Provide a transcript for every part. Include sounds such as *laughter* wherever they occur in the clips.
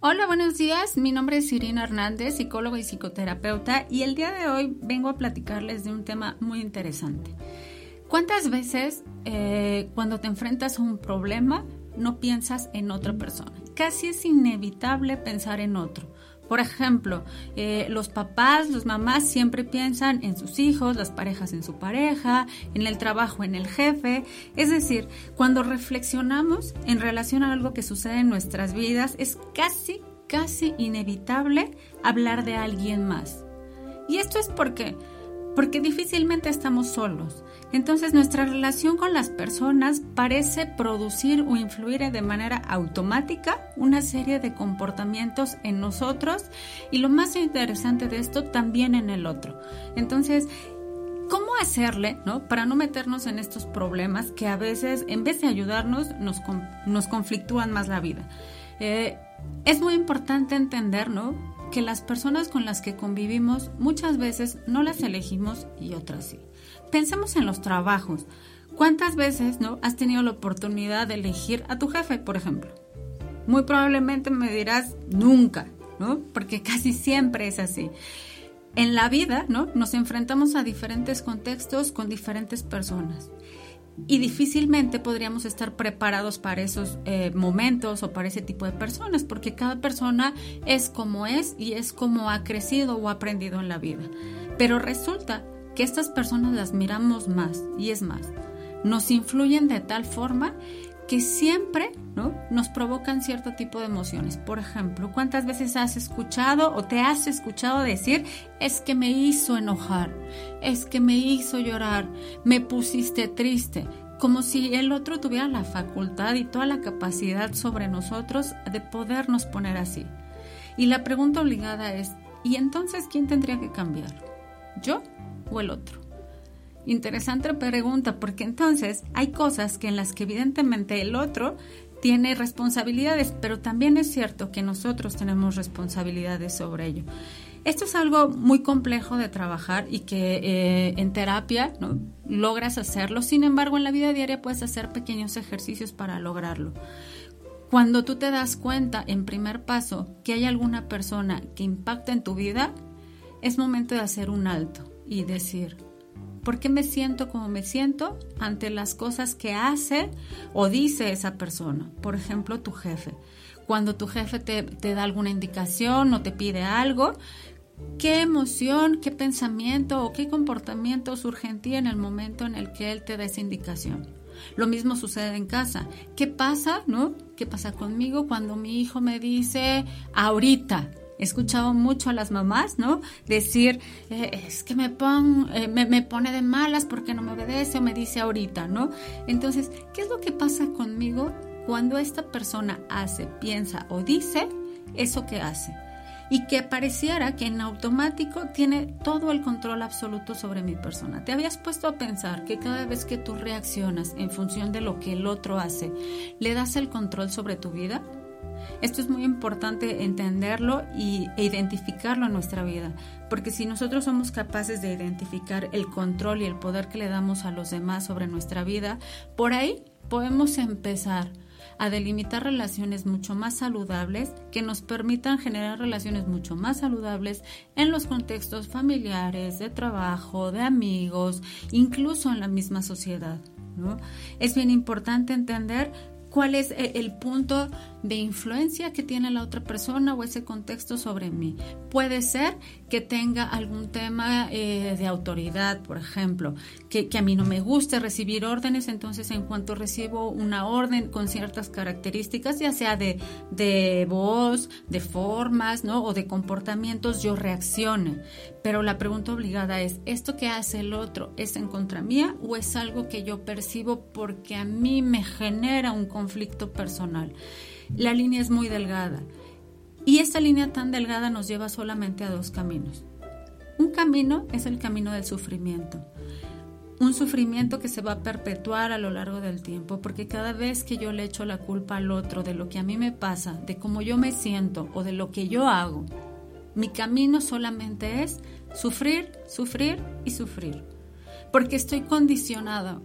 Hola, buenos días. Mi nombre es Irina Hernández, psicóloga y psicoterapeuta, y el día de hoy vengo a platicarles de un tema muy interesante. ¿Cuántas veces eh, cuando te enfrentas a un problema no piensas en otra persona? Casi es inevitable pensar en otro. Por ejemplo, eh, los papás, las mamás siempre piensan en sus hijos, las parejas en su pareja, en el trabajo, en el jefe. Es decir, cuando reflexionamos en relación a algo que sucede en nuestras vidas, es casi, casi inevitable hablar de alguien más. Y esto es porque porque difícilmente estamos solos. Entonces nuestra relación con las personas parece producir o influir de manera automática una serie de comportamientos en nosotros y lo más interesante de esto también en el otro. Entonces, ¿cómo hacerle ¿no? para no meternos en estos problemas que a veces en vez de ayudarnos nos, nos conflictúan más la vida? Eh, es muy importante entender, ¿no? Que las personas con las que convivimos muchas veces no las elegimos y otras sí. Pensemos en los trabajos. ¿Cuántas veces no has tenido la oportunidad de elegir a tu jefe, por ejemplo? Muy probablemente me dirás nunca, ¿no? Porque *laughs* casi siempre es así. En la vida, ¿no? Nos enfrentamos a diferentes contextos con diferentes personas y difícilmente podríamos estar preparados para esos eh, momentos o para ese tipo de personas, porque cada persona es como es y es como ha crecido o aprendido en la vida. Pero resulta que estas personas las miramos más y es más, nos influyen de tal forma que siempre ¿no? nos provocan cierto tipo de emociones. Por ejemplo, ¿cuántas veces has escuchado o te has escuchado decir, es que me hizo enojar, es que me hizo llorar, me pusiste triste? Como si el otro tuviera la facultad y toda la capacidad sobre nosotros de podernos poner así. Y la pregunta obligada es, ¿y entonces quién tendría que cambiar? ¿Yo o el otro? Interesante pregunta, porque entonces hay cosas que en las que evidentemente el otro tiene responsabilidades, pero también es cierto que nosotros tenemos responsabilidades sobre ello. Esto es algo muy complejo de trabajar y que eh, en terapia logras hacerlo, sin embargo en la vida diaria puedes hacer pequeños ejercicios para lograrlo. Cuando tú te das cuenta en primer paso que hay alguna persona que impacta en tu vida, es momento de hacer un alto y decir, ¿Por qué me siento como me siento ante las cosas que hace o dice esa persona? Por ejemplo, tu jefe. Cuando tu jefe te, da alguna indicación o te pide algo, ¿qué emoción, qué pensamiento o qué comportamiento surge en ti en el momento en el que él te da esa indicación? Lo mismo sucede en casa. ¿Qué pasa, no? ¿Qué pasa conmigo cuando mi hijo me dice ahorita? He escuchado mucho a las mamás, ¿no? Decir, eh, es que eh, me, pone de malas porque no me obedece o me dice ahorita, ¿no? Entonces, ¿qué es lo que pasa conmigo cuando esta persona hace, piensa o dice eso que hace? Y que pareciera que en automático tiene todo el control absoluto sobre mi persona. ¿Te habías puesto a pensar que cada vez que tú reaccionas en función de lo que el otro hace, le das el control sobre tu vida? Esto es muy importante entenderlo y, e identificarlo en nuestra vida, porque si nosotros somos capaces de identificar el control y el poder que le damos a los demás sobre nuestra vida, por ahí podemos empezar a delimitar relaciones mucho más saludables que nos permitan generar relaciones mucho más saludables en los contextos familiares, de trabajo, de amigos, incluso en la misma sociedad. Es bien importante entender cuál es eh, el punto de influencia que tiene la otra persona o ese contexto sobre mí. Puede ser que tenga algún tema eh, de autoridad, por ejemplo, que, a mí no me guste recibir órdenes, entonces en cuanto recibo una orden con ciertas características, ya sea de, de voz, de formas, ¿no? O de comportamientos, yo reaccione. Pero la pregunta obligada es, ¿esto que hace el otro es en contra mía o es algo que yo percibo porque a mí me genera un conflicto personal? La línea es muy delgada y esta línea tan delgada nos lleva solamente a dos caminos. Un camino es el camino del sufrimiento. Un sufrimiento que se va a perpetuar a lo largo del tiempo, porque cada vez que yo le echo la culpa al otro de lo que a mí me pasa, de cómo yo me siento o de lo que yo hago, mi camino solamente es sufrir, sufrir y sufrir. Porque estoy condicionado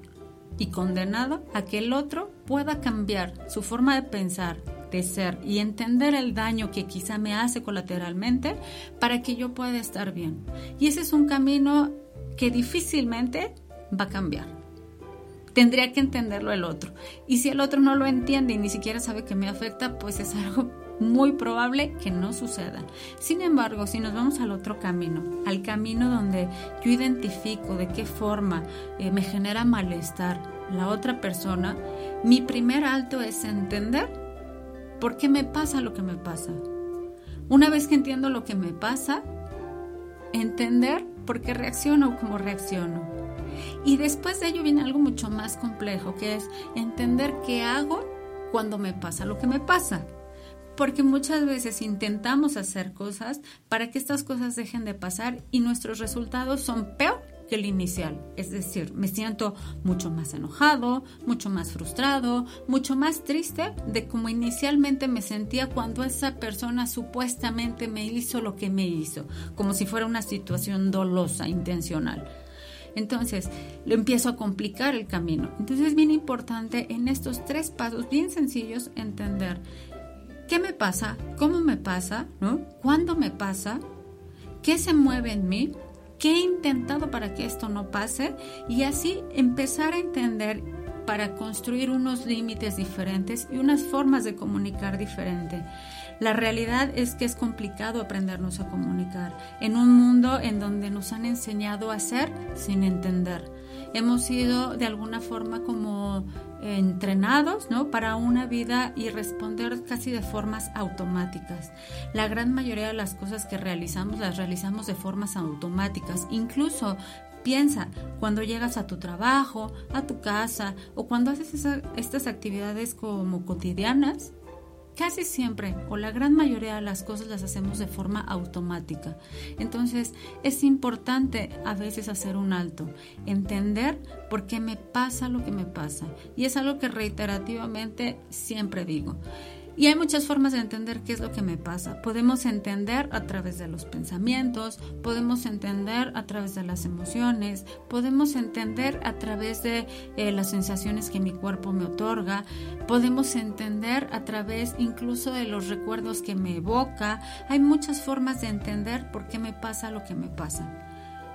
y condenado a que el otro pueda cambiar su forma de pensar, de ser y entender el daño que quizá me hace colateralmente para que yo pueda estar bien. Y ese es un camino que difícilmente va a cambiar. Tendría que entenderlo el otro. Y si el otro no lo entiende y ni siquiera sabe que me afecta, pues es algo muy probable que no suceda. Sin embargo, si nos vamos al otro camino, al camino donde yo identifico de qué forma eh, me genera malestar la otra persona, mi primer alto es entender por qué me pasa lo que me pasa. Una vez que entiendo lo que me pasa, entender por qué reacciono como reacciono. Y después de ello viene algo mucho más complejo, que es entender qué hago cuando me pasa lo que me pasa porque muchas veces intentamos hacer cosas para que estas cosas dejen de pasar y nuestros resultados son peor que el inicial. Es decir, me siento mucho más enojado, mucho más frustrado, mucho más triste de como inicialmente me sentía cuando esa persona supuestamente me hizo lo que me hizo, como si fuera una situación dolosa, intencional. Entonces, lo empiezo a complicar el camino. Entonces es bien importante en estos tres pasos bien sencillos entender ¿Qué me pasa? ¿Cómo me pasa? ¿No? ¿Cuándo me pasa? ¿Qué se mueve en mí? ¿Qué he intentado para que esto no pase? Y así empezar a entender para construir unos límites diferentes y unas formas de comunicar diferente. La realidad es que es complicado aprendernos a comunicar en un mundo en donde nos han enseñado a hacer sin entender. Hemos sido de alguna forma como entrenados ¿no? para una vida y responder casi de formas automáticas. La gran mayoría de las cosas que realizamos las realizamos de formas automáticas. Incluso piensa cuando llegas a tu trabajo, a tu casa o cuando haces estas actividades como cotidianas, Casi siempre o la gran mayoría de las cosas las hacemos de forma automática. Entonces es importante a veces hacer un alto, entender por qué me pasa lo que me pasa. Y es algo que reiterativamente siempre digo. Y hay muchas formas de entender qué es lo que me pasa. Podemos entender a través de los pensamientos, podemos entender a través de las emociones, podemos entender a través de eh, las sensaciones que mi cuerpo me otorga, podemos entender a través incluso de los recuerdos que me evoca. Hay muchas formas de entender por qué me pasa lo que me pasa.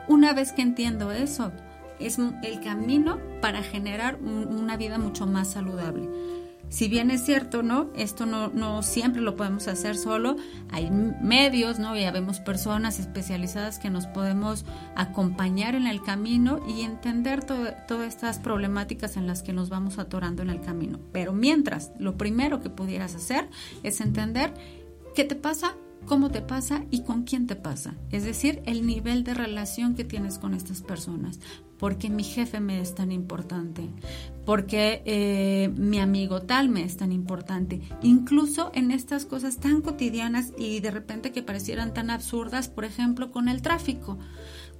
Una vez que entiendo eso, es el camino para generar una vida mucho más saludable. Si bien es cierto, ¿no? Esto no, siempre lo podemos hacer solo. Hay medios, ¿no? Ya vemos personas especializadas que nos podemos acompañar en el camino y entender todas estas problemáticas en las que nos vamos atorando en el camino. Pero mientras, lo primero que pudieras hacer es entender qué te pasa, cómo te pasa y con quién te pasa. Es decir, el nivel de relación que tienes con estas personas porque mi jefe me es tan importante, porque eh, mi amigo tal me es tan importante, incluso en estas cosas tan cotidianas y de repente que parecieran tan absurdas, por ejemplo, con el tráfico.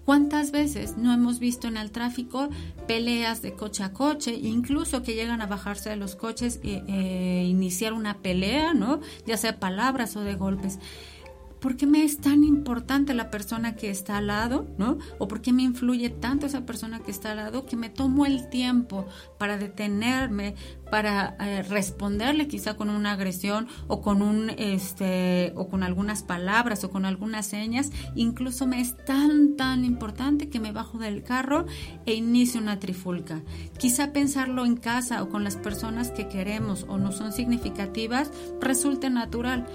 ¿Cuántas veces no hemos visto en el tráfico peleas de coche a coche, incluso que llegan a bajarse de los coches e iniciar una pelea, ¿no? Ya sea palabras o de golpes? ¿Por qué me es tan importante la persona que está al lado, ¿no? O por qué me influye tanto esa persona que está al lado que me tomo el tiempo para detenerme, para eh, responderle quizá con una agresión o con un este o con algunas palabras o con algunas señas, incluso me es tan tan importante que me bajo del carro e inicio una trifulca. Quizá pensarlo en casa o con las personas que queremos o no son significativas resulte natural,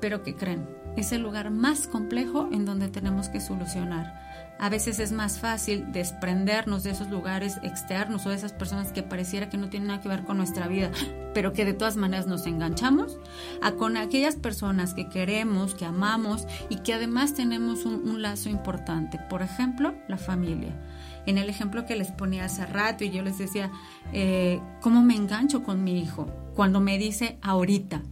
pero ¿qué creen? Es el lugar más complejo en donde tenemos que solucionar. A veces es más fácil desprendernos de esos lugares externos o de esas personas que pareciera que no tienen nada que ver con nuestra vida, pero que de todas maneras nos enganchamos, a con aquellas personas que queremos, que amamos y que además tenemos un, lazo importante. Por ejemplo, la familia. En el ejemplo que les ponía hace rato y yo les decía, eh, ¿cómo me engancho con mi hijo? Cuando me dice ahorita,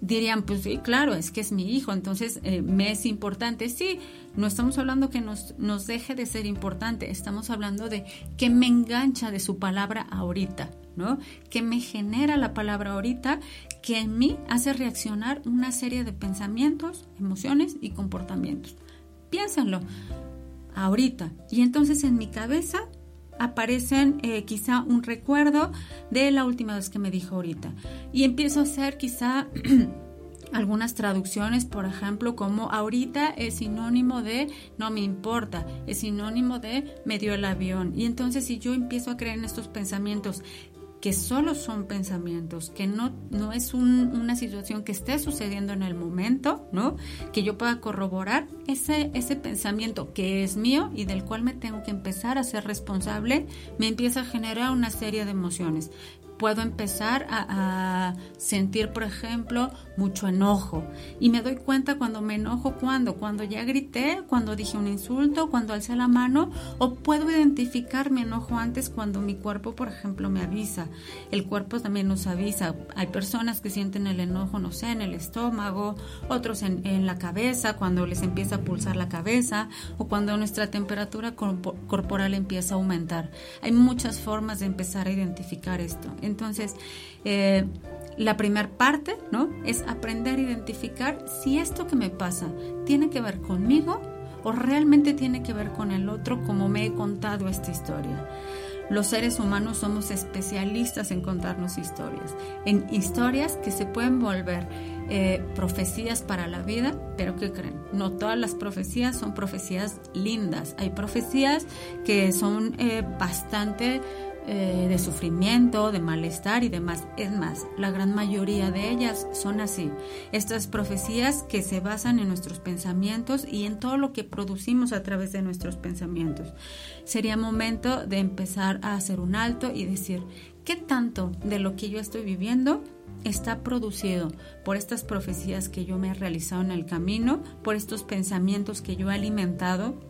dirían, pues sí, claro, es que es mi hijo, entonces eh, me es importante. Sí, no estamos hablando que nos, nos deje de ser importante, estamos hablando de que me engancha de su palabra ahorita, ¿no? Que me genera la palabra ahorita, que en mí hace reaccionar una serie de pensamientos, emociones y comportamientos. Piénsenlo ahorita. Y entonces en mi cabeza aparecen eh, quizá un recuerdo de la última vez que me dijo ahorita. Y empiezo a hacer quizá *clears throat* algunas traducciones, por ejemplo, como ahorita es sinónimo de no me importa, es sinónimo de me dio el avión. Y entonces si yo empiezo a creer en estos pensamientos que solo son pensamientos, que no, no es una situación que esté sucediendo en el momento, ¿no? Que yo pueda corroborar ese, ese pensamiento que es mío y del cual me tengo que empezar a ser responsable, me empieza a generar una serie de emociones puedo empezar a, sentir, por ejemplo, mucho enojo. Y me doy cuenta cuando me enojo, cuando, cuando ya grité, cuando dije un insulto, cuando alcé la mano, o puedo identificar mi enojo antes cuando mi cuerpo, por ejemplo, me avisa. El cuerpo también nos avisa. Hay personas que sienten el enojo, no sé, en el estómago, otros en, en la cabeza, cuando les empieza a pulsar la cabeza, o cuando nuestra temperatura corporal empieza a aumentar. Hay muchas formas de empezar a identificar esto. Entonces, eh, la primera parte, ¿no? Es aprender a identificar si esto que me pasa tiene que ver conmigo o realmente tiene que ver con el otro, como me he contado esta historia. Los seres humanos somos especialistas en contarnos historias, en historias que se pueden volver eh, profecías para la vida, pero ¿qué creen? No todas las profecías son profecías lindas, hay profecías que son eh, bastante eh, de sufrimiento, de malestar y demás. Es más, la gran mayoría de ellas son así. Estas profecías que se basan en nuestros pensamientos y en todo lo que producimos a través de nuestros pensamientos. Sería momento de empezar a hacer un alto y decir, ¿qué tanto de lo que yo estoy viviendo está producido por estas profecías que yo me he realizado en el camino, por estos pensamientos que yo he alimentado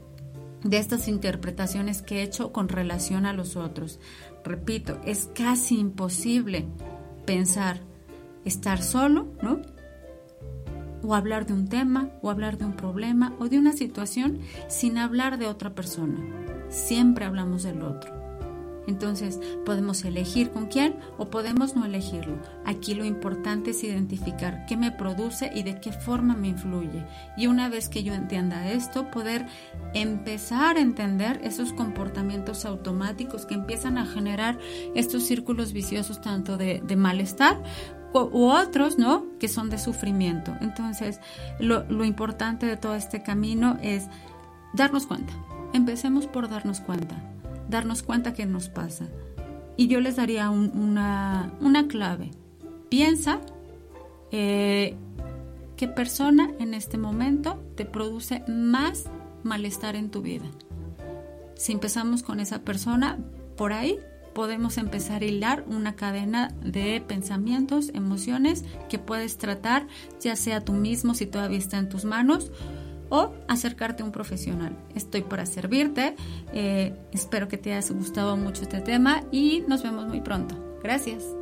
de estas interpretaciones que he hecho con relación a los otros. Repito, es casi imposible pensar estar solo, ¿no? O hablar de un tema, o hablar de un problema, o de una situación sin hablar de otra persona. Siempre hablamos del otro. Entonces, podemos elegir con quién o podemos no elegirlo. Aquí lo importante es identificar qué me produce y de qué forma me influye. Y una vez que yo entienda esto, poder empezar a entender esos comportamientos automáticos que empiezan a generar estos círculos viciosos tanto de, malestar u otros, ¿no? Que son de sufrimiento. Entonces, lo, lo importante de todo este camino es darnos cuenta. Empecemos por darnos cuenta darnos cuenta que nos pasa. Y yo les daría una, clave. Piensa eh, qué persona en este momento te produce más malestar en tu vida. Si empezamos con esa persona, por ahí podemos empezar a hilar una cadena de pensamientos, emociones que puedes tratar, ya sea tú mismo si todavía está en tus manos, o acercarte a un profesional. Estoy para servirte. Eh, espero que te haya gustado mucho este tema y nos vemos muy pronto. Gracias.